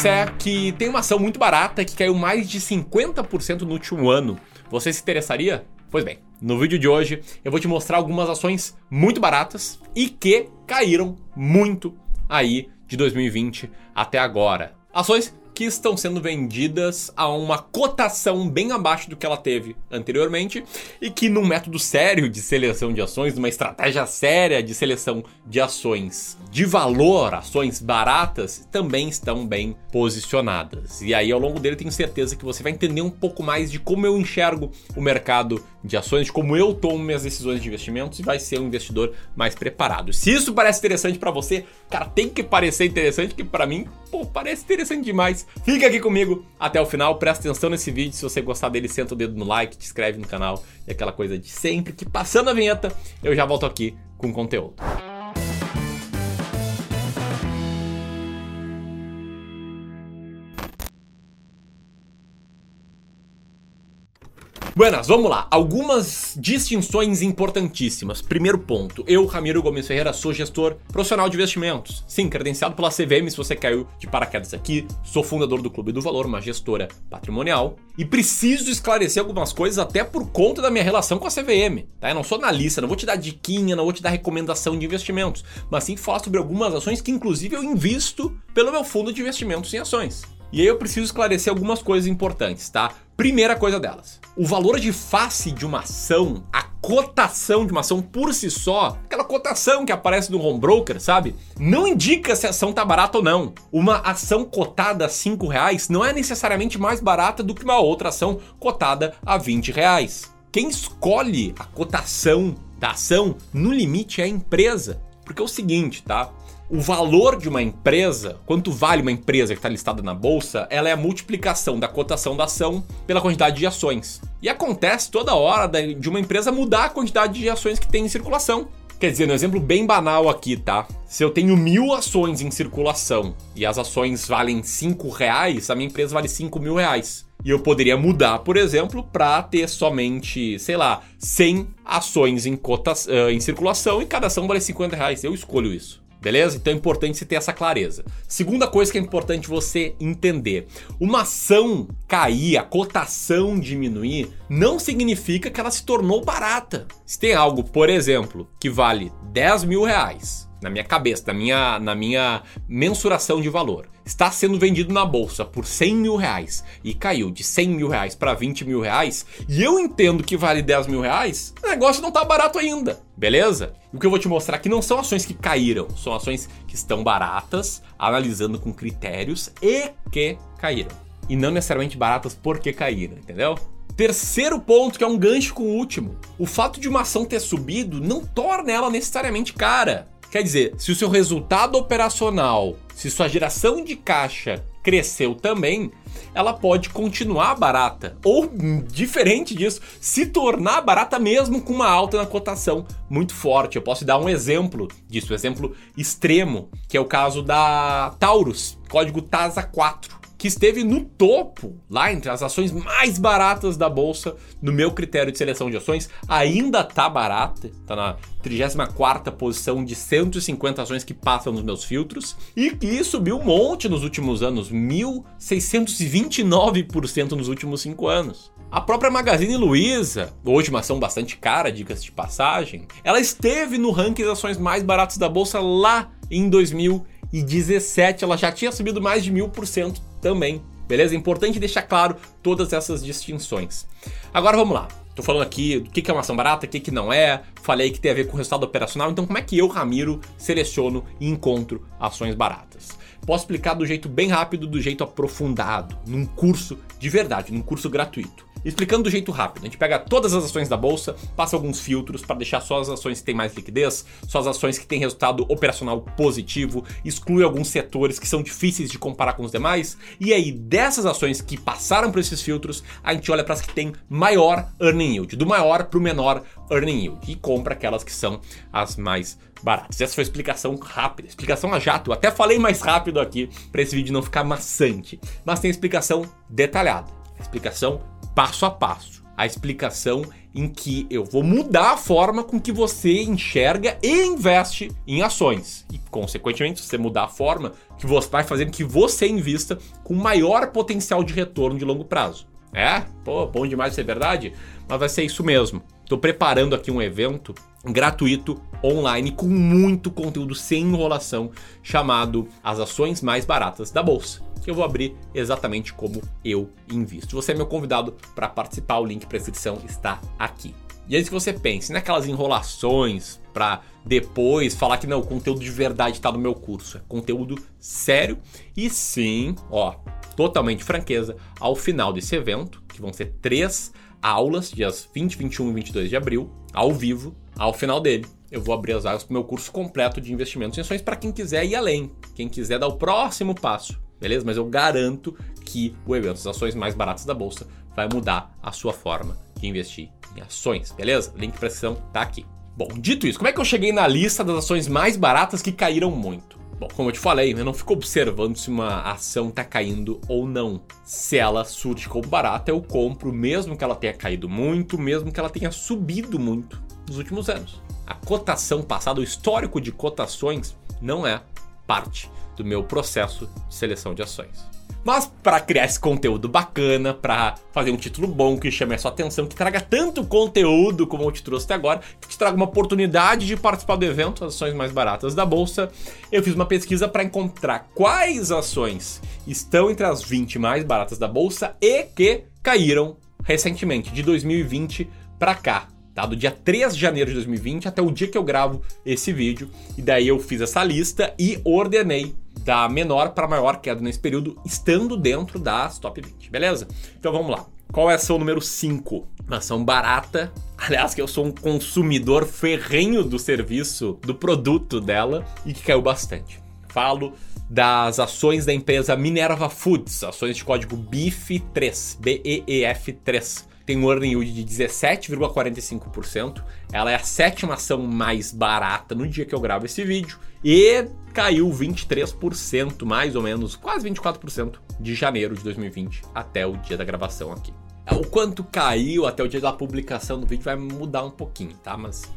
disser que tem uma ação muito barata que caiu mais de 50% no último ano, você se interessaria? Pois bem, no vídeo de hoje eu vou te mostrar algumas ações muito baratas e que caíram muito aí de 2020 até agora. Ações que estão sendo vendidas a uma cotação bem abaixo do que ela teve anteriormente e que num método sério de seleção de ações, numa estratégia séria de seleção de ações de valor, ações baratas, também estão bem posicionadas. E aí ao longo dele tenho certeza que você vai entender um pouco mais de como eu enxergo o mercado de ações, de como eu tomo minhas decisões de investimentos e vai ser um investidor mais preparado. Se isso parece interessante para você, cara, tem que parecer interessante que para mim, pô, parece interessante demais. Fica aqui comigo até o final, presta atenção nesse vídeo. Se você gostar dele, senta o dedo no like, te inscreve no canal e aquela coisa de sempre. Que passando a vinheta, eu já volto aqui com conteúdo. Buenas, vamos lá. Algumas distinções importantíssimas. Primeiro ponto, eu, Ramiro Gomes Ferreira, sou gestor profissional de investimentos. Sim, credenciado pela CVM, se você caiu de paraquedas aqui. Sou fundador do Clube do Valor, uma gestora patrimonial. E preciso esclarecer algumas coisas até por conta da minha relação com a CVM. Tá? Eu não sou analista, não vou te dar diquinha, não vou te dar recomendação de investimentos. Mas sim falar sobre algumas ações que inclusive eu invisto pelo meu fundo de investimentos em ações. E aí eu preciso esclarecer algumas coisas importantes, tá? Primeira coisa delas: o valor de face de uma ação, a cotação de uma ação por si só, aquela cotação que aparece no home broker, sabe? Não indica se a ação tá barata ou não. Uma ação cotada a 5 reais não é necessariamente mais barata do que uma outra ação cotada a 20 reais. Quem escolhe a cotação da ação, no limite, é a empresa. Porque é o seguinte, tá? O valor de uma empresa, quanto vale uma empresa que está listada na bolsa, ela é a multiplicação da cotação da ação pela quantidade de ações. E acontece toda hora de uma empresa mudar a quantidade de ações que tem em circulação. Quer dizer, no exemplo bem banal aqui, tá? Se eu tenho mil ações em circulação e as ações valem 5 reais, a minha empresa vale 5 mil reais. E eu poderia mudar, por exemplo, para ter somente, sei lá, 100 ações em, uh, em circulação e cada ação vale 50 reais. Eu escolho isso. Beleza? Então é importante você ter essa clareza. Segunda coisa que é importante você entender: uma ação cair, a cotação diminuir, não significa que ela se tornou barata. Se tem algo, por exemplo, que vale 10 mil reais na minha cabeça, na minha, na minha mensuração de valor, está sendo vendido na bolsa por 100 mil reais e caiu de 100 mil reais para 20 mil reais, e eu entendo que vale 10 mil reais, o negócio não está barato ainda, beleza? E o que eu vou te mostrar aqui não são ações que caíram, são ações que estão baratas, analisando com critérios e que caíram. E não necessariamente baratas porque caíram, entendeu? Terceiro ponto, que é um gancho com o último. O fato de uma ação ter subido não torna ela necessariamente cara. Quer dizer, se o seu resultado operacional, se sua geração de caixa cresceu também, ela pode continuar barata. Ou, diferente disso, se tornar barata mesmo com uma alta na cotação muito forte. Eu posso dar um exemplo disso, um exemplo extremo, que é o caso da Taurus, código TASA 4 que esteve no topo, lá entre as ações mais baratas da bolsa, no meu critério de seleção de ações, ainda tá barata, tá na 34 posição de 150 ações que passam nos meus filtros, e que subiu um monte nos últimos anos, 1629% nos últimos 5 anos. A própria Magazine Luiza, hoje uma ação bastante cara, dicas de passagem, ela esteve no ranking das ações mais baratas da bolsa lá em 2017, ela já tinha subido mais de mil por cento também. Beleza? Importante deixar claro todas essas distinções. Agora vamos lá. Tô falando aqui do que é uma ação barata, o que não é. Falei que tem a ver com o resultado operacional. Então, como é que eu, Ramiro, seleciono e encontro ações baratas? Posso explicar do jeito bem rápido, do jeito aprofundado, num curso de verdade, num curso gratuito. Explicando do jeito rápido, a gente pega todas as ações da bolsa, passa alguns filtros para deixar só as ações que têm mais liquidez, só as ações que têm resultado operacional positivo, exclui alguns setores que são difíceis de comparar com os demais, e aí dessas ações que passaram por esses filtros, a gente olha para as que têm maior earning yield, do maior para o menor earning yield, e compra aquelas que são as mais baratas. Essa foi a explicação rápida, explicação a jato. Eu até falei mais rápido aqui para esse vídeo não ficar maçante, mas tem explicação detalhada, explicação passo a passo. A explicação em que eu vou mudar a forma com que você enxerga e investe em ações. E, consequentemente, se você mudar a forma, que você vai fazendo que você invista com maior potencial de retorno de longo prazo. É? Pô, bom demais ser verdade? Mas vai ser isso mesmo. Estou preparando aqui um evento gratuito online com muito conteúdo sem enrolação chamado As Ações Mais Baratas da Bolsa que eu vou abrir exatamente como eu invisto. Você é meu convidado para participar, o link para inscrição está aqui. E antes que você pense naquelas enrolações para depois falar que não, o conteúdo de verdade está no meu curso. É conteúdo sério e sim, ó, totalmente franqueza, ao final desse evento, que vão ser três aulas, dias 20, 21 e 22 de abril, ao vivo, ao final dele. Eu vou abrir as vagas para o meu curso completo de investimentos em ações para quem quiser ir além, quem quiser dar o próximo passo beleza? Mas eu garanto que o evento das ações mais baratas da bolsa vai mudar a sua forma de investir em ações, beleza? Link para inscrição tá aqui. Bom, dito isso, como é que eu cheguei na lista das ações mais baratas que caíram muito? Bom, como eu te falei, eu não fico observando se uma ação tá caindo ou não. Se ela surge como barata, eu compro mesmo que ela tenha caído muito, mesmo que ela tenha subido muito nos últimos anos. A cotação passada, o histórico de cotações, não é parte do meu processo de seleção de ações. Mas para criar esse conteúdo bacana, para fazer um título bom que chame a sua atenção, que traga tanto conteúdo como eu te trouxe até agora, que te traga uma oportunidade de participar do evento, ações mais baratas da bolsa, eu fiz uma pesquisa para encontrar quais ações estão entre as 20 mais baratas da bolsa e que caíram recentemente, de 2020 para cá tá? Do dia 3 de janeiro de 2020 até o dia que eu gravo esse vídeo. E daí eu fiz essa lista e ordenei da menor para maior queda nesse período, estando dentro das top 20, beleza? Então vamos lá. Qual é a ação número 5? Uma ação barata. Aliás, que eu sou um consumidor ferrenho do serviço, do produto dela e que caiu bastante. Falo das ações da empresa Minerva Foods, ações de código BEEF3, B-E-E-F-3 tem um earning yield de 17,45%. Ela é a sétima ação mais barata no dia que eu gravo esse vídeo e caiu 23%, mais ou menos, quase 24% de janeiro de 2020 até o dia da gravação aqui. O quanto caiu até o dia da publicação do vídeo vai mudar um pouquinho, tá? Mas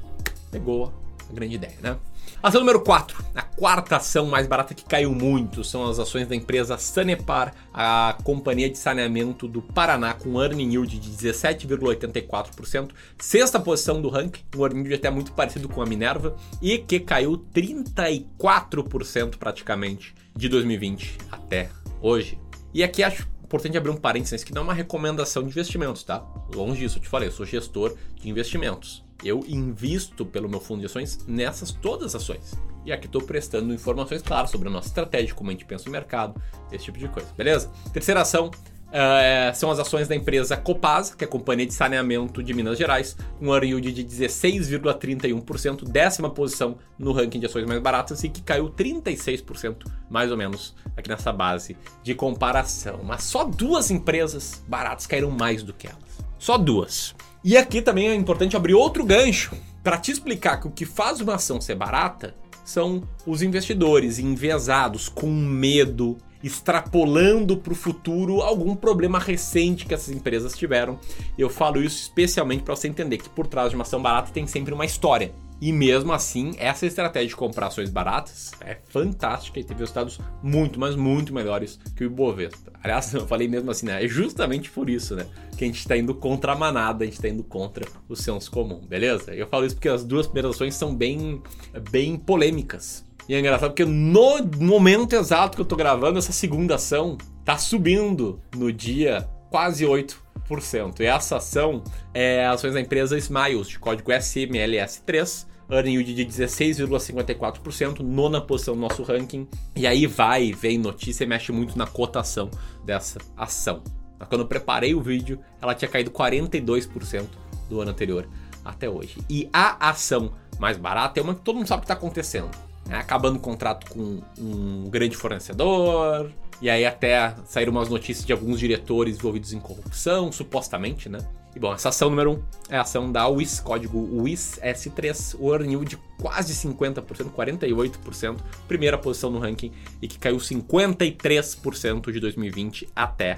pegou a grande ideia, né? Ação número 4, a quarta ação mais barata que caiu muito, são as ações da empresa Sanepar, a companhia de saneamento do Paraná, com earning yield de 17,84%, sexta posição do ranking, um earning yield até muito parecido com a Minerva, e que caiu 34% praticamente de 2020 até hoje. E aqui acho importante abrir um parênteses que não é uma recomendação de investimentos, tá? Longe disso, eu te falei, eu sou gestor de investimentos eu invisto pelo meu fundo de ações nessas todas as ações. E aqui estou prestando informações claras sobre a nossa estratégia, como a gente pensa no mercado, esse tipo de coisa, beleza? Terceira ação uh, são as ações da empresa Copasa, que é a companhia de saneamento de Minas Gerais, um yield de 16,31%, décima posição no ranking de ações mais baratas e que caiu 36% mais ou menos aqui nessa base de comparação. Mas só duas empresas baratas caíram mais do que elas. Só duas. E aqui também é importante abrir outro gancho para te explicar que o que faz uma ação ser barata são os investidores enviesados com medo, extrapolando para o futuro algum problema recente que essas empresas tiveram. Eu falo isso especialmente para você entender que por trás de uma ação barata tem sempre uma história. E mesmo assim, essa estratégia de comprar ações baratas é fantástica e teve resultados muito, mas muito melhores que o Ibovespa. Aliás, eu falei mesmo assim, né? É justamente por isso, né? Que a gente está indo contra a manada, a gente está indo contra o senso comum, beleza? Eu falo isso porque as duas primeiras ações são bem, bem polêmicas. E é engraçado porque no momento exato que eu tô gravando, essa segunda ação tá subindo no dia quase 8%. E essa ação é ações da empresa Smiles, de código SMLS3, earning yield de 16,54%, nona posição no nosso ranking. E aí vai, vem notícia e mexe muito na cotação dessa ação. Quando eu preparei o vídeo, ela tinha caído 42% do ano anterior até hoje. E a ação mais barata é uma que todo mundo sabe o que está acontecendo. É, acabando o contrato com um grande fornecedor, e aí até saíram umas notícias de alguns diretores envolvidos em corrupção, supostamente, né? E bom, essa ação número 1 um é a ação da WIS, código WIS S3, o earning de quase 50%, 48%, primeira posição no ranking e que caiu 53% de 2020 até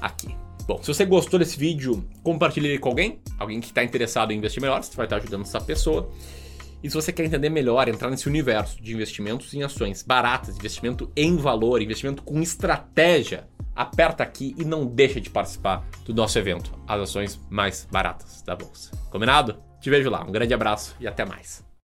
aqui. Bom, se você gostou desse vídeo, compartilhe ele com alguém, alguém que está interessado em investir melhor, você vai estar ajudando essa pessoa. E se você quer entender melhor, entrar nesse universo de investimentos em ações baratas, investimento em valor, investimento com estratégia, aperta aqui e não deixa de participar do nosso evento, as ações mais baratas da bolsa. Combinado? Te vejo lá. Um grande abraço e até mais.